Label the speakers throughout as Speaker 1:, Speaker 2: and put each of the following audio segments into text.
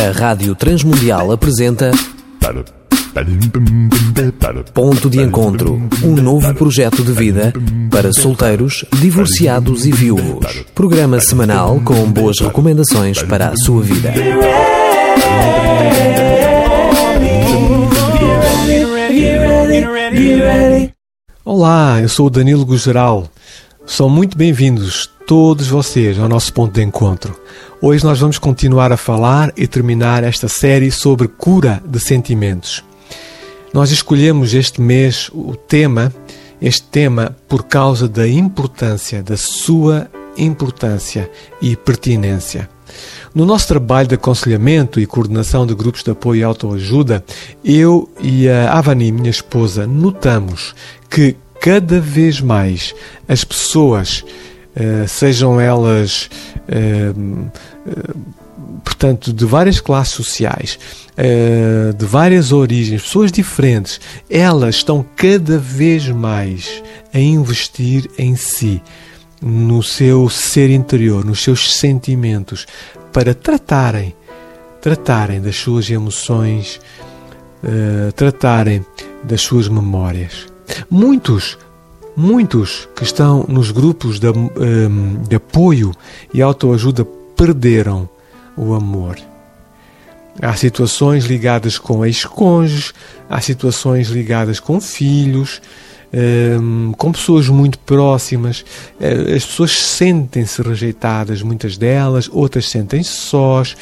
Speaker 1: A Rádio Transmundial apresenta Ponto de Encontro, um novo projeto de vida para solteiros, divorciados e viúvos. Programa semanal com boas recomendações para a sua vida.
Speaker 2: Olá, eu sou o Danilo Gugeral. São muito bem-vindos todos vocês ao nosso ponto de encontro. Hoje nós vamos continuar a falar e terminar esta série sobre cura de sentimentos. Nós escolhemos este mês o tema, este tema por causa da importância, da sua importância e pertinência. No nosso trabalho de aconselhamento e coordenação de grupos de apoio e autoajuda, eu e a Avani, minha esposa, notamos que cada vez mais as pessoas sejam elas, uh, portanto, de várias classes sociais, de várias origens, pessoas diferentes, elas estão cada vez mais a investir em si, no seu ser interior, nos seus sentimentos, para tratarem, tratarem das suas emoções, tratarem das suas memórias. Muitos Muitos que estão nos grupos de, um, de apoio e autoajuda perderam o amor. Há situações ligadas com ex-cônjuges, há situações ligadas com filhos, um, com pessoas muito próximas. Eh, as pessoas sentem-se rejeitadas, muitas delas, outras sentem-se sós.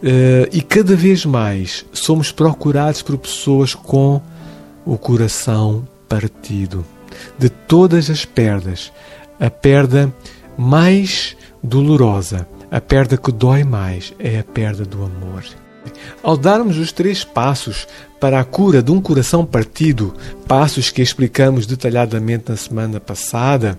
Speaker 2: Uh, e cada vez mais somos procurados por pessoas com o coração partido de todas as perdas, a perda mais dolorosa, a perda que dói mais, é a perda do amor. Ao darmos os três passos para a cura de um coração partido, passos que explicamos detalhadamente na semana passada,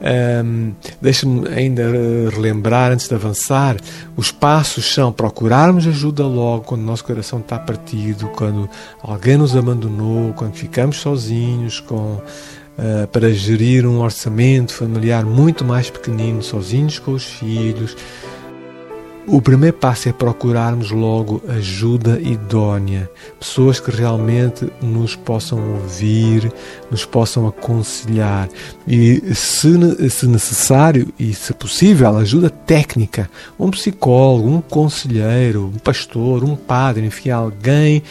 Speaker 2: um, Deixe-me ainda relembrar, antes de avançar, os passos são procurarmos ajuda logo quando o nosso coração está partido, quando alguém nos abandonou, quando ficamos sozinhos, com, uh, para gerir um orçamento familiar muito mais pequenino, sozinhos com os filhos, o primeiro passo é procurarmos logo ajuda idónea, pessoas que realmente nos possam ouvir, nos possam aconselhar. E, se, se necessário e se possível, ajuda técnica, um psicólogo, um conselheiro, um pastor, um padre, enfim, alguém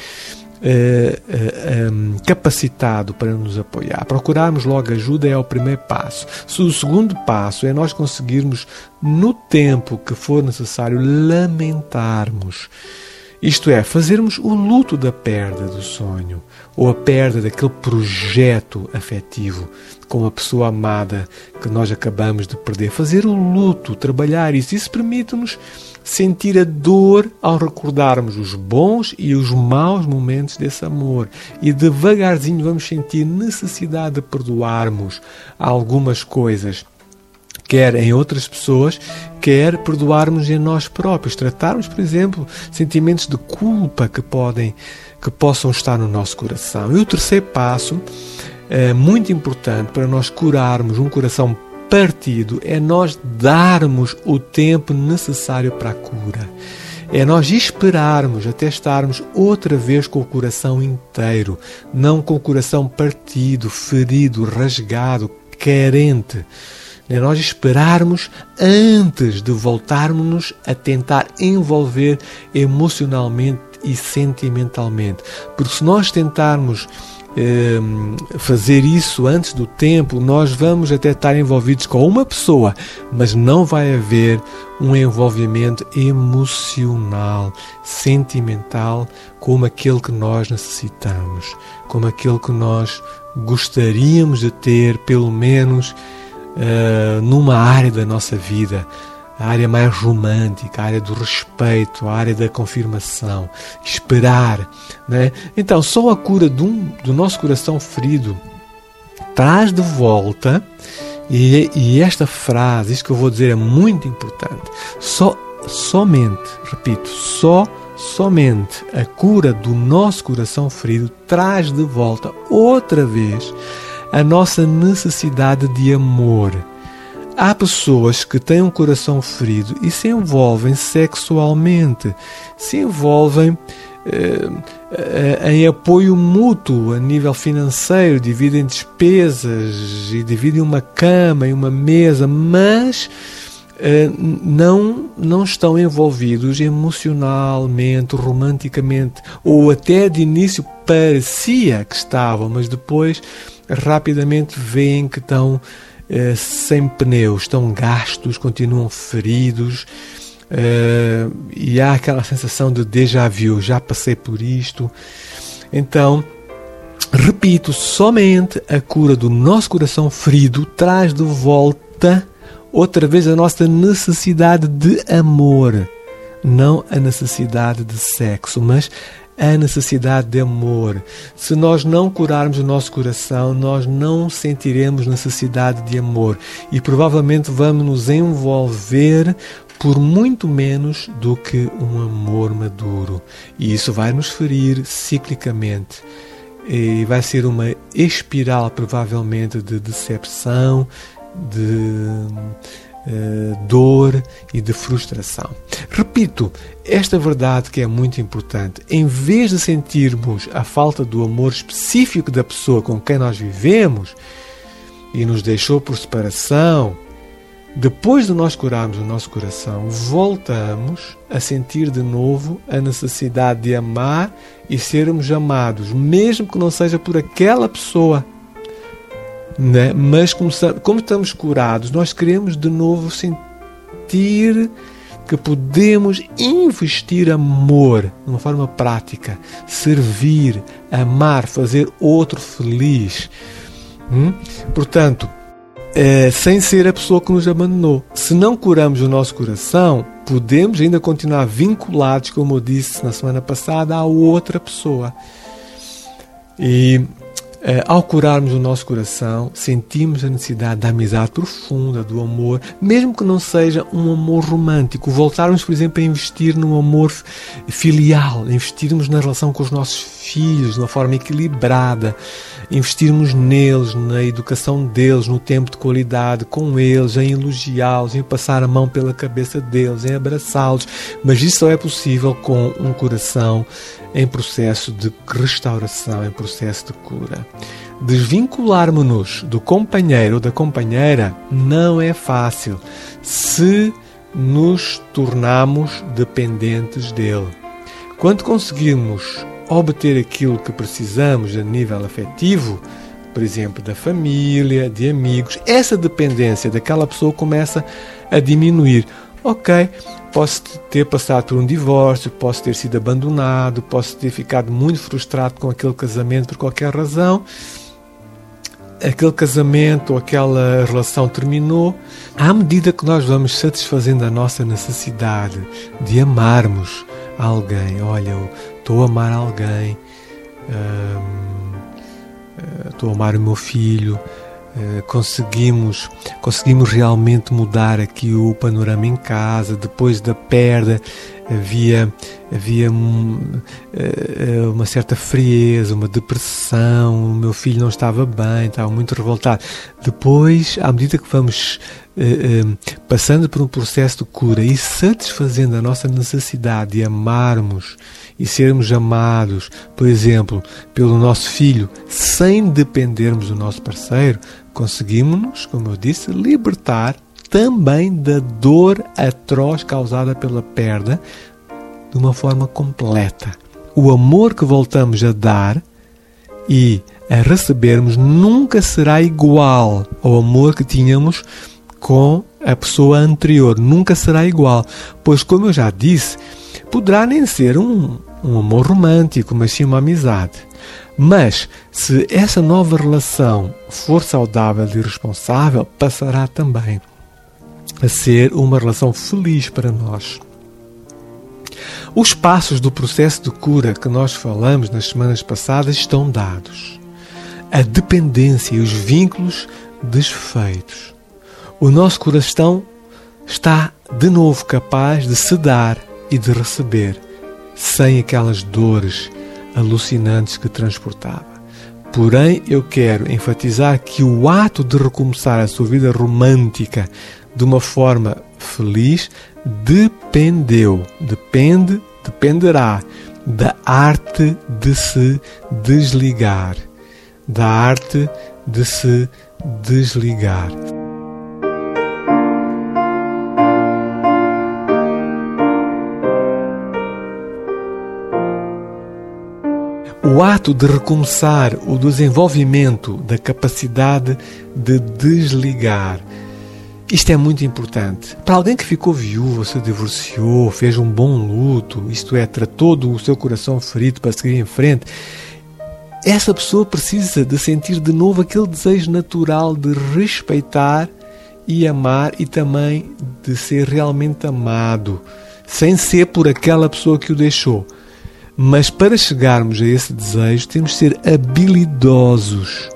Speaker 2: eh, eh, capacitado para nos apoiar. Procurarmos logo ajuda é o primeiro passo. O segundo passo é nós conseguirmos, no tempo que for necessário, lamentarmos. Isto é, fazermos o luto da perda do sonho ou a perda daquele projeto afetivo com a pessoa amada que nós acabamos de perder. Fazer o luto, trabalhar isso. Isso permite-nos sentir a dor ao recordarmos os bons e os maus momentos desse amor. E devagarzinho vamos sentir necessidade de perdoarmos algumas coisas quer em outras pessoas, quer perdoarmos em nós próprios, tratarmos, por exemplo, sentimentos de culpa que podem que possam estar no nosso coração. E o terceiro passo, é muito importante para nós curarmos um coração partido é nós darmos o tempo necessário para a cura. É nós esperarmos até estarmos outra vez com o coração inteiro, não com o coração partido, ferido, rasgado, carente. É nós esperarmos antes de voltarmos a tentar envolver emocionalmente e sentimentalmente. Porque se nós tentarmos fazer isso antes do tempo, nós vamos até estar envolvidos com uma pessoa, mas não vai haver um envolvimento emocional, sentimental, como aquele que nós necessitamos, como aquele que nós gostaríamos de ter, pelo menos uh, numa área da nossa vida a área mais romântica, a área do respeito, a área da confirmação, esperar. Né? Então, só a cura do, do nosso coração ferido traz de volta, e, e esta frase, isto que eu vou dizer é muito importante, só, somente, repito, só somente a cura do nosso coração ferido traz de volta outra vez a nossa necessidade de amor Há pessoas que têm um coração ferido e se envolvem sexualmente, se envolvem eh, eh, em apoio mútuo a nível financeiro, dividem despesas e dividem uma cama e uma mesa, mas eh, não, não estão envolvidos emocionalmente, romanticamente, ou até de início parecia que estavam, mas depois rapidamente veem que estão eh, sem pneus, estão gastos, continuam feridos. Uh, e há aquela sensação de déjà vu, já passei por isto. Então, repito, somente a cura do nosso coração ferido traz de volta outra vez a nossa necessidade de amor. Não a necessidade de sexo, mas a necessidade de amor. Se nós não curarmos o nosso coração, nós não sentiremos necessidade de amor e provavelmente vamos nos envolver por muito menos do que um amor maduro. E isso vai nos ferir ciclicamente. E vai ser uma espiral, provavelmente, de decepção, de uh, dor e de frustração. Repito, esta verdade que é muito importante. Em vez de sentirmos a falta do amor específico da pessoa com quem nós vivemos e nos deixou por separação, depois de nós curarmos o nosso coração, voltamos a sentir de novo a necessidade de amar e sermos amados, mesmo que não seja por aquela pessoa né? Mas como, como estamos curados, nós queremos de novo sentir que podemos investir amor de uma forma prática, servir, amar, fazer outro feliz. Hum? Portanto, é, sem ser a pessoa que nos abandonou. Se não curamos o nosso coração, podemos ainda continuar vinculados, como eu disse na semana passada, a outra pessoa. E ao curarmos o nosso coração, sentimos a necessidade da amizade profunda, do amor, mesmo que não seja um amor romântico. Voltarmos, por exemplo, a investir num amor filial, investirmos na relação com os nossos filhos de uma forma equilibrada, investirmos neles, na educação deles, no tempo de qualidade com eles, em elogiá-los, em passar a mão pela cabeça deles, em abraçá-los. Mas isso só é possível com um coração em processo de restauração, em processo de cura. Desvincularmos-nos do companheiro ou da companheira não é fácil se nos tornamos dependentes dele. Quando conseguirmos obter aquilo que precisamos a nível afetivo, por exemplo, da família, de amigos, essa dependência daquela pessoa começa a diminuir. Ok, posso ter passado por um divórcio, posso ter sido abandonado, posso ter ficado muito frustrado com aquele casamento por qualquer razão. Aquele casamento ou aquela relação terminou. À medida que nós vamos satisfazendo a nossa necessidade de amarmos alguém, olha, eu estou a amar alguém, hum, eh, estou a amar o meu filho, conseguimos conseguimos realmente mudar aqui o panorama em casa depois da perda havia havia eh, uma certa frieza uma depressão o meu filho não estava bem estava muito revoltado. Depois à medida que vamos passando por um processo de cura e satisfazendo a nossa necessidade de amarmos e sermos amados, por exemplo, pelo nosso filho, sem dependermos do nosso parceiro, conseguimos-nos, como eu disse, libertar também da dor atroz causada pela perda de uma forma completa. O amor que voltamos a dar e a recebermos nunca será igual ao amor que tínhamos com a pessoa anterior, nunca será igual, pois, como eu já disse, poderá nem ser um, um amor romântico, mas sim uma amizade. Mas, se essa nova relação for saudável e responsável, passará também a ser uma relação feliz para nós. Os passos do processo de cura que nós falamos nas semanas passadas estão dados. A dependência e os vínculos desfeitos. O nosso coração está de novo capaz de se dar e de receber, sem aquelas dores alucinantes que transportava. Porém, eu quero enfatizar que o ato de recomeçar a sua vida romântica de uma forma feliz dependeu, depende, dependerá da arte de se desligar. Da arte de se desligar. O ato de recomeçar o desenvolvimento da capacidade de desligar. Isto é muito importante. Para alguém que ficou viúvo, se divorciou, fez um bom luto, isto é, tratou do seu coração ferido para seguir em frente, essa pessoa precisa de sentir de novo aquele desejo natural de respeitar e amar e também de ser realmente amado, sem ser por aquela pessoa que o deixou. Mas para chegarmos a esse desejo, temos de ser habilidosos.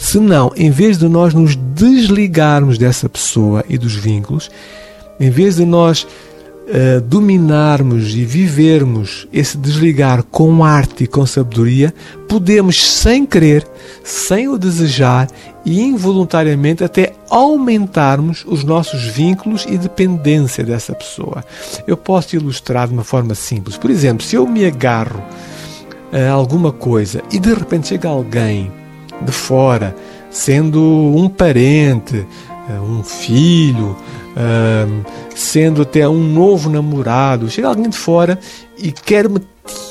Speaker 2: Senão, em vez de nós nos desligarmos dessa pessoa e dos vínculos, em vez de nós uh, dominarmos e vivermos esse desligar com arte e com sabedoria, podemos, sem querer, sem o desejar e involuntariamente até aumentarmos os nossos vínculos e dependência dessa pessoa. Eu posso ilustrar de uma forma simples. Por exemplo, se eu me agarro a alguma coisa e de repente chega alguém de fora, sendo um parente, eh, um filho, sendo até um novo namorado, chega alguém de fora e quer me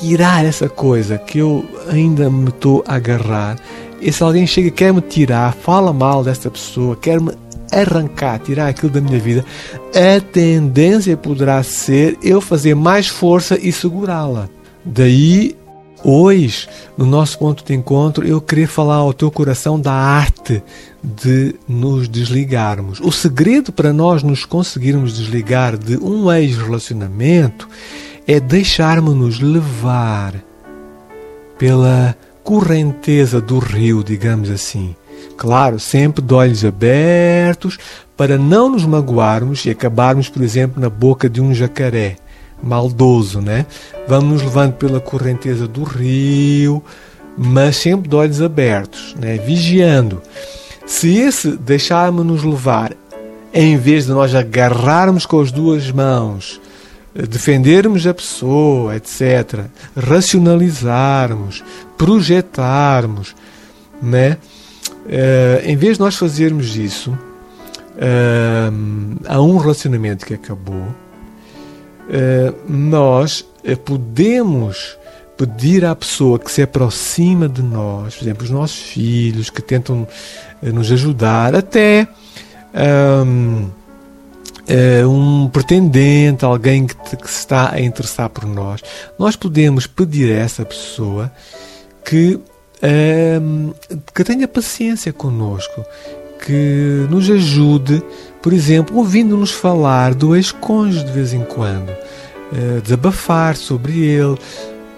Speaker 2: tirar essa coisa que eu ainda me estou a agarrar. E se alguém chega e quer me tirar, fala mal dessa pessoa, quer me arrancar, tirar aquilo da minha vida, a tendência poderá ser eu fazer mais força e segurá-la. Daí Hoje, no nosso ponto de encontro, eu queria falar ao teu coração da arte de nos desligarmos. O segredo para nós nos conseguirmos desligar de um ex-relacionamento é deixarmos-nos levar pela correnteza do rio, digamos assim. Claro, sempre de olhos abertos para não nos magoarmos e acabarmos, por exemplo, na boca de um jacaré maldoso, né? Vamos nos levando pela correnteza do rio, mas sempre de olhos abertos, né? Vigiando. Se esse deixarmos-nos levar, em vez de nós agarrarmos com as duas mãos, defendermos a pessoa, etc., racionalizarmos, projetarmos, né? Uh, em vez de nós fazermos isso, uh, há um relacionamento que acabou, eh, nós eh, podemos pedir à pessoa que se aproxima de nós, por exemplo, os nossos filhos que tentam eh, nos ajudar, até um, um pretendente, alguém que, que se está a interessar por nós, nós podemos pedir a essa pessoa que, um, que tenha paciência conosco, que nos ajude por exemplo, ouvindo-nos falar do ex-cônjuge de vez em quando, uh, desabafar sobre ele,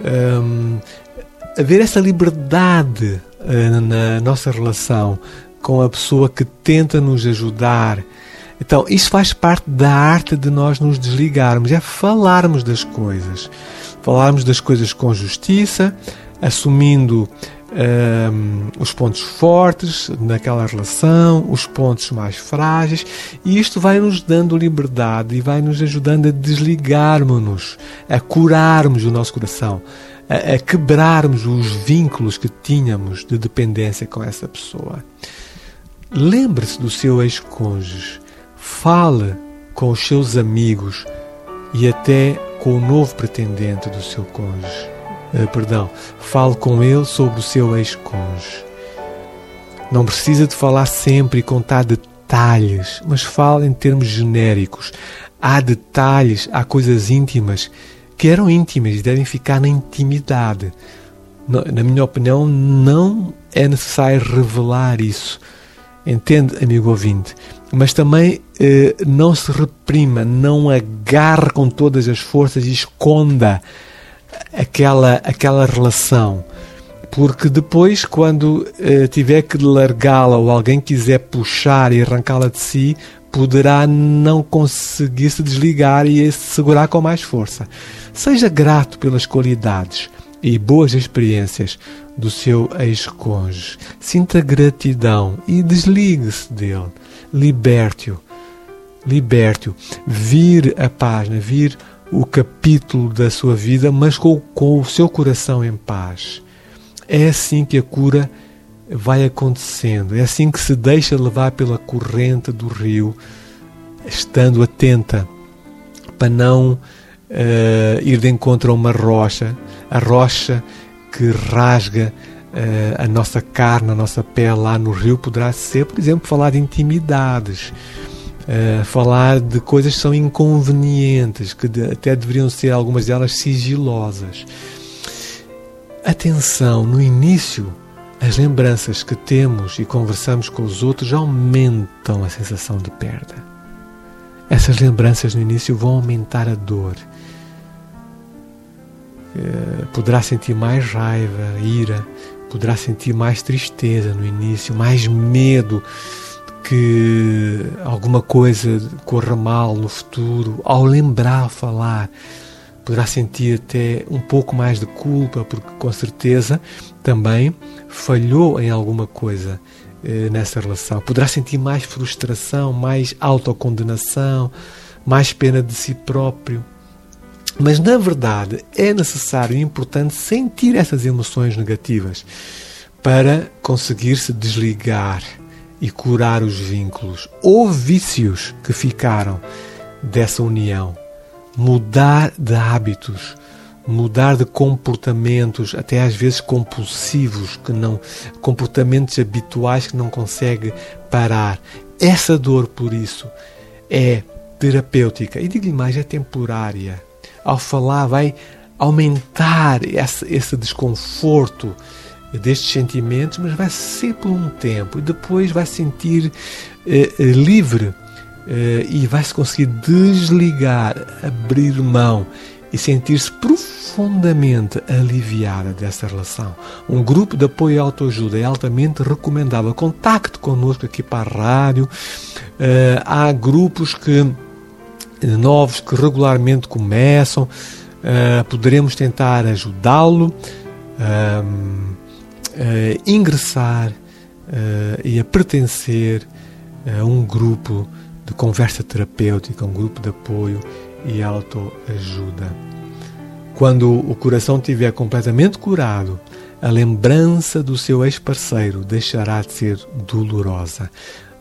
Speaker 2: um, haver essa liberdade uh, na nossa relação com a pessoa que tenta nos ajudar. Então, isso faz parte da arte de nós nos desligarmos, é falarmos das coisas. Falarmos das coisas com justiça, assumindo um, os pontos fortes naquela relação, os pontos mais frágeis, e isto vai nos dando liberdade e vai nos ajudando a desligarmos-nos, a curarmos o nosso coração, a, a quebrarmos os vínculos que tínhamos de dependência com essa pessoa. Lembre-se do seu ex-cônjuge, fale com os seus amigos e até com o novo pretendente do seu cônjuge uh, perdão, fale com ele sobre o seu ex-cônjuge. Não precisa de falar sempre e contar detalhes, mas fale em termos genéricos. Há detalhes, há coisas íntimas que eram íntimas e devem ficar na intimidade. Na minha opinião, não é necessário revelar isso. Entende, amigo ouvinte? Mas também eh, não se reprima, não agarre com todas as forças e esconda aquela, aquela relação. Porque depois, quando uh, tiver que largá-la ou alguém quiser puxar e arrancá-la de si, poderá não conseguir se desligar e se segurar com mais força. Seja grato pelas qualidades, e boas experiências do seu ex-cônjuge. Sinta gratidão e desligue-se dele. Liberte-o. Liberte-o. Vir a página, vir o capítulo da sua vida, mas com, com o seu coração em paz. É assim que a cura vai acontecendo. É assim que se deixa levar pela corrente do rio, estando atenta para não uh, ir de encontro a uma rocha, a rocha que rasga uh, a nossa carne, a nossa pele lá no rio, poderá ser, por exemplo, falar de intimidades. Uh, falar de coisas que são inconvenientes, que até deveriam ser algumas delas sigilosas. Atenção, no início, as lembranças que temos e conversamos com os outros aumentam a sensação de perda. Essas lembranças no início vão aumentar a dor. Uh, poderá sentir mais raiva, ira, poderá sentir mais tristeza no início, mais medo que alguma coisa corra mal no futuro, ao lembrar falar, poderá sentir até um pouco mais de culpa, porque com certeza também falhou em alguma coisa eh, nessa relação. Poderá sentir mais frustração, mais autocondenação, mais pena de si próprio. Mas na verdade é necessário e importante sentir essas emoções negativas para conseguir se desligar e curar os vínculos ou vícios que ficaram dessa união. Mudar de hábitos, mudar de comportamentos, até às vezes compulsivos, que não comportamentos habituais que não consegue parar. Essa dor, por isso, é terapêutica e digo-lhe mais, é temporária. Ao falar, vai aumentar esse, esse desconforto destes sentimentos, mas vai ser por um tempo e depois vai sentir eh, eh, livre eh, e vai se conseguir desligar, abrir mão e sentir-se profundamente aliviada dessa relação. Um grupo de apoio e autoajuda é altamente recomendável. Contacte connosco aqui para a rádio. Há grupos que novos que regularmente começam. Uh, poderemos tentar ajudá-lo. A ingressar e a pertencer a um grupo de conversa terapêutica, um grupo de apoio e autoajuda. Quando o coração estiver completamente curado, a lembrança do seu ex-parceiro deixará de ser dolorosa,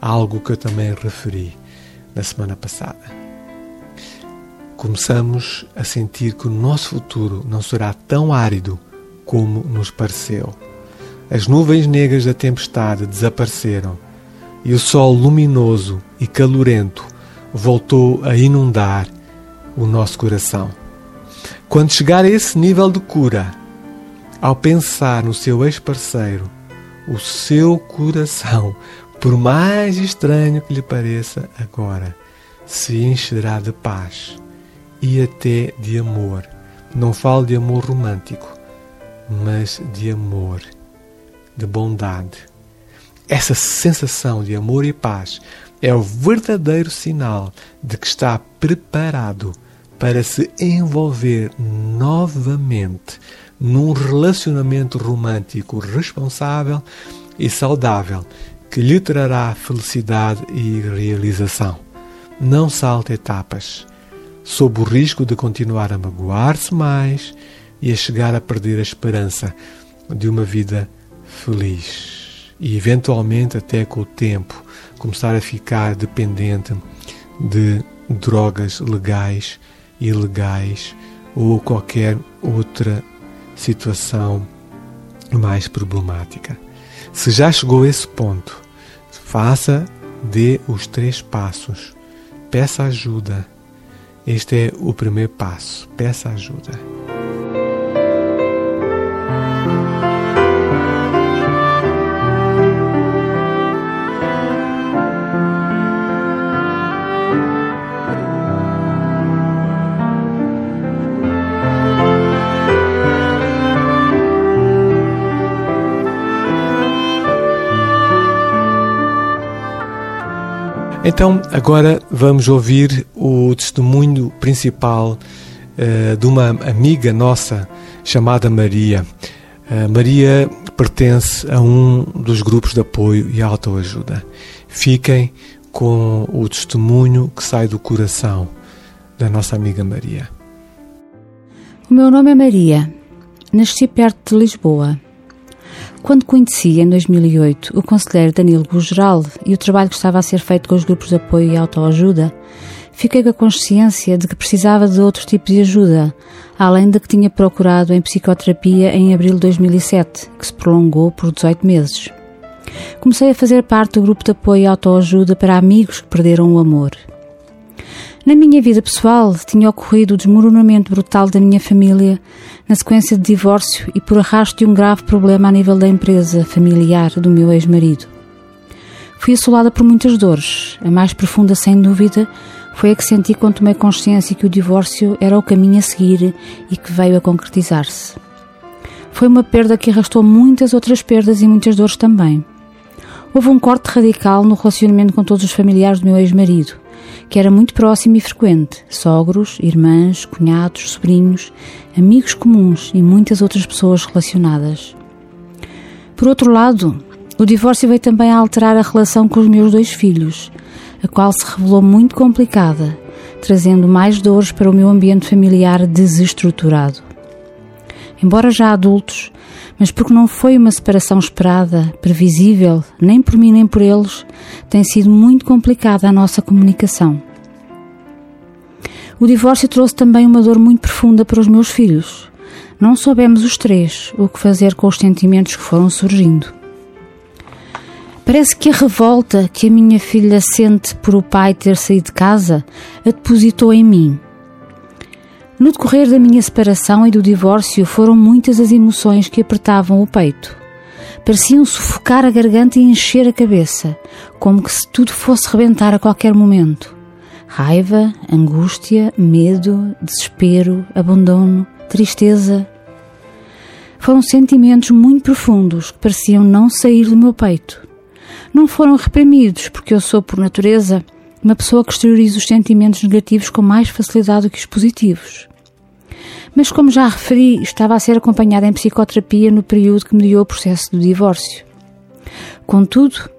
Speaker 2: algo que eu também referi na semana passada. Começamos a sentir que o nosso futuro não será tão árido como nos pareceu. As nuvens negras da tempestade desapareceram e o sol luminoso e calorento voltou a inundar o nosso coração. Quando chegar a esse nível de cura, ao pensar no seu ex-parceiro, o seu coração, por mais estranho que lhe pareça agora, se encherá de paz e até de amor. Não falo de amor romântico, mas de amor de bondade. Essa sensação de amor e paz é o verdadeiro sinal de que está preparado para se envolver novamente num relacionamento romântico responsável e saudável que lhe trará felicidade e realização. Não salte etapas, sob o risco de continuar a magoar-se mais e a chegar a perder a esperança de uma vida feliz e eventualmente até com o tempo começar a ficar dependente de drogas legais, ilegais ou qualquer outra situação mais problemática. Se já chegou a esse ponto, faça, dê os três passos. Peça ajuda. Este é o primeiro passo. Peça ajuda. Então, agora vamos ouvir o testemunho principal uh, de uma amiga nossa chamada Maria. Uh, Maria pertence a um dos grupos de apoio e autoajuda. Fiquem com o testemunho que sai do coração da nossa amiga Maria.
Speaker 3: O meu nome é Maria. Nasci perto de Lisboa. Quando conheci, em 2008, o conselheiro Danilo Gugeral e o trabalho que estava a ser feito com os grupos de apoio e autoajuda, fiquei com a consciência de que precisava de outro tipo de ajuda, além da que tinha procurado em psicoterapia em abril de 2007, que se prolongou por 18 meses. Comecei a fazer parte do grupo de apoio e autoajuda para amigos que perderam o amor. Na minha vida pessoal, tinha ocorrido o desmoronamento brutal da minha família na sequência de divórcio e por arrasto de um grave problema a nível da empresa familiar do meu ex-marido. Fui assolada por muitas dores. A mais profunda, sem dúvida, foi a que senti quando tomei consciência que o divórcio era o caminho a seguir e que veio a concretizar-se. Foi uma perda que arrastou muitas outras perdas e muitas dores também. Houve um corte radical no relacionamento com todos os familiares do meu ex-marido, que era muito próximo e frequente: sogros, irmãs, cunhados, sobrinhos, amigos comuns e muitas outras pessoas relacionadas. Por outro lado, o divórcio veio também a alterar a relação com os meus dois filhos, a qual se revelou muito complicada, trazendo mais dores para o meu ambiente familiar desestruturado. Embora já adultos, mas porque não foi uma separação esperada, previsível, nem por mim nem por eles, tem sido muito complicada a nossa comunicação. O divórcio trouxe também uma dor muito profunda para os meus filhos. Não soubemos os três o que fazer com os sentimentos que foram surgindo. Parece que a revolta que a minha filha sente por o pai ter saído de casa a depositou em mim. No decorrer da minha separação e do divórcio foram muitas as emoções que apertavam o peito. Pareciam sufocar a garganta e encher a cabeça, como que se tudo fosse rebentar a qualquer momento. Raiva, angústia, medo, desespero, abandono, tristeza. Foram sentimentos muito profundos que pareciam não sair do meu peito não foram reprimidos, porque eu sou, por natureza, uma pessoa que exterioriza os sentimentos negativos com mais facilidade do que os positivos. Mas, como já referi, estava a ser acompanhada em psicoterapia no período que mediou o processo do divórcio. Contudo,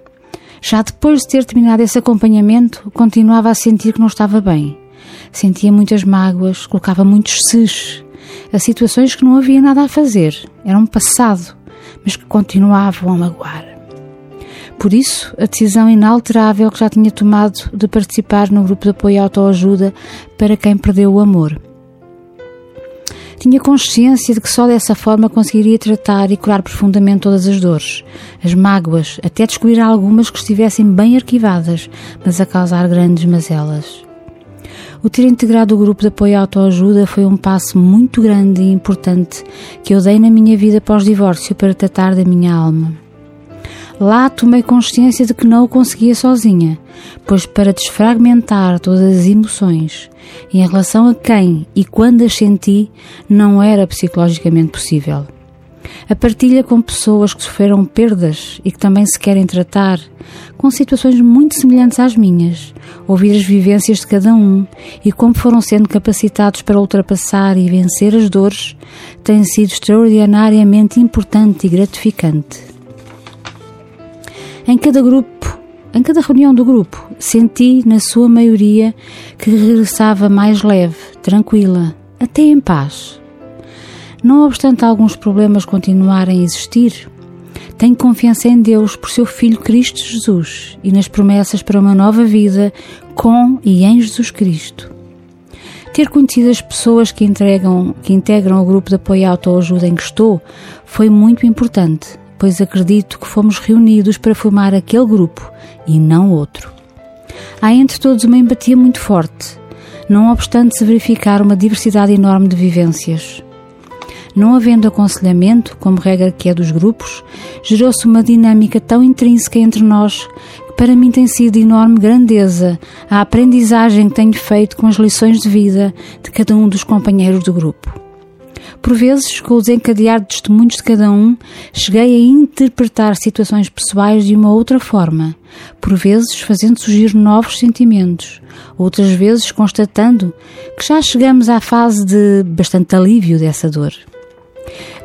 Speaker 3: já depois de ter terminado esse acompanhamento, continuava a sentir que não estava bem. Sentia muitas mágoas, colocava muitos ses a situações que não havia nada a fazer, eram passado, mas que continuavam a magoar. Por isso, a decisão inalterável que já tinha tomado de participar no grupo de apoio à autoajuda para quem perdeu o amor. Tinha consciência de que só dessa forma conseguiria tratar e curar profundamente todas as dores, as mágoas, até descobrir algumas que estivessem bem arquivadas, mas a causar grandes mazelas. O ter integrado o grupo de apoio à autoajuda foi um passo muito grande e importante que eu dei na minha vida pós-divórcio para tratar da minha alma. Lá tomei consciência de que não o conseguia sozinha, pois para desfragmentar todas as emoções em relação a quem e quando as senti não era psicologicamente possível. A partilha com pessoas que sofreram perdas e que também se querem tratar, com situações muito semelhantes às minhas, ouvir as vivências de cada um e como foram sendo capacitados para ultrapassar e vencer as dores, tem sido extraordinariamente importante e gratificante. Em cada grupo, em cada reunião do grupo, senti, na sua maioria, que regressava mais leve, tranquila, até em paz. Não obstante alguns problemas continuarem a existir, tenho confiança em Deus por seu Filho Cristo Jesus e nas promessas para uma nova vida com e em Jesus Cristo. Ter conhecido as pessoas que, entregam, que integram o grupo de apoio à autoajuda em que estou foi muito importante pois acredito que fomos reunidos para formar aquele grupo e não outro. Há entre todos uma empatia muito forte, não obstante se verificar uma diversidade enorme de vivências. Não havendo aconselhamento, como regra que é dos grupos, gerou-se uma dinâmica tão intrínseca entre nós que para mim tem sido de enorme grandeza a aprendizagem que tenho feito com as lições de vida de cada um dos companheiros do grupo. Por vezes, com o desencadear de testemunhos de cada um, cheguei a interpretar situações pessoais de uma outra forma, por vezes fazendo surgir novos sentimentos, outras vezes constatando que já chegamos à fase de bastante alívio dessa dor.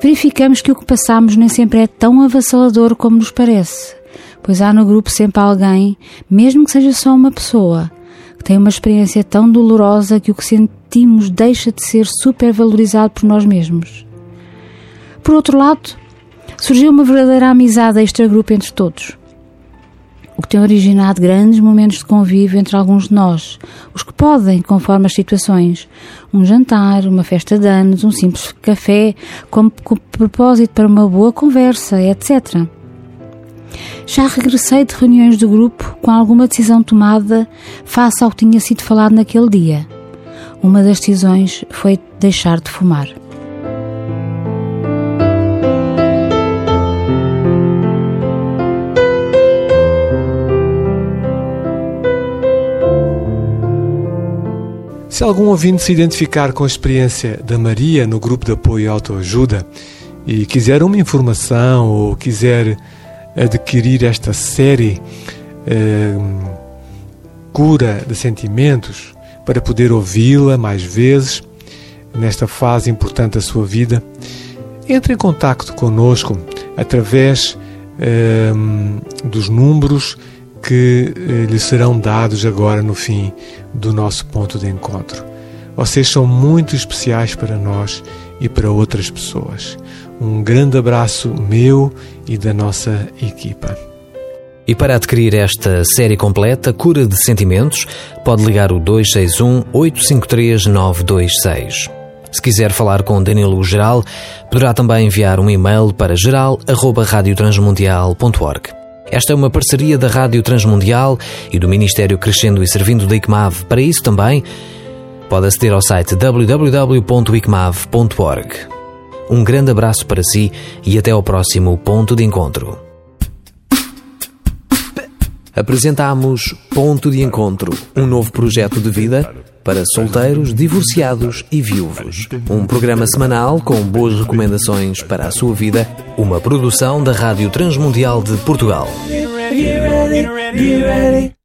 Speaker 3: Verificamos que o que passamos nem sempre é tão avassalador como nos parece, pois há no grupo sempre alguém, mesmo que seja só uma pessoa, que tem uma experiência tão dolorosa que o que sentimos deixa de ser supervalorizado por nós mesmos. Por outro lado, surgiu uma verdadeira amizade extra-grupo entre todos o que tem originado grandes momentos de convívio entre alguns de nós, os que podem, conforme as situações, um jantar, uma festa de anos, um simples café, com, com propósito para uma boa conversa, etc. Já regressei de reuniões do grupo com alguma decisão tomada face ao que tinha sido falado naquele dia. Uma das decisões foi deixar de fumar.
Speaker 2: Se algum ouvinte se identificar com a experiência da Maria no grupo de apoio e autoajuda e quiser uma informação ou quiser adquirir esta série eh, Cura de Sentimentos para poder ouvi-la mais vezes nesta fase importante da sua vida, entre em contato conosco através eh, dos números que eh, lhe serão dados agora no fim do nosso ponto de encontro. Vocês são muito especiais para nós e para outras pessoas. Um grande abraço meu e da nossa equipa.
Speaker 1: E para adquirir esta série completa, Cura de Sentimentos, pode ligar o 261 853 926. Se quiser falar com Danilo Geral, poderá também enviar um e-mail para geral.radiotransmundial.org. Esta é uma parceria da Rádio Transmundial e do Ministério Crescendo e Servindo da ICMAV. Para isso também, pode aceder ao site www.icmav.org. Um grande abraço para si e até ao próximo ponto de encontro. Apresentamos Ponto de Encontro, um novo projeto de vida para solteiros, divorciados e viúvos. Um programa semanal com boas recomendações para a sua vida, uma produção da Rádio Transmundial de Portugal.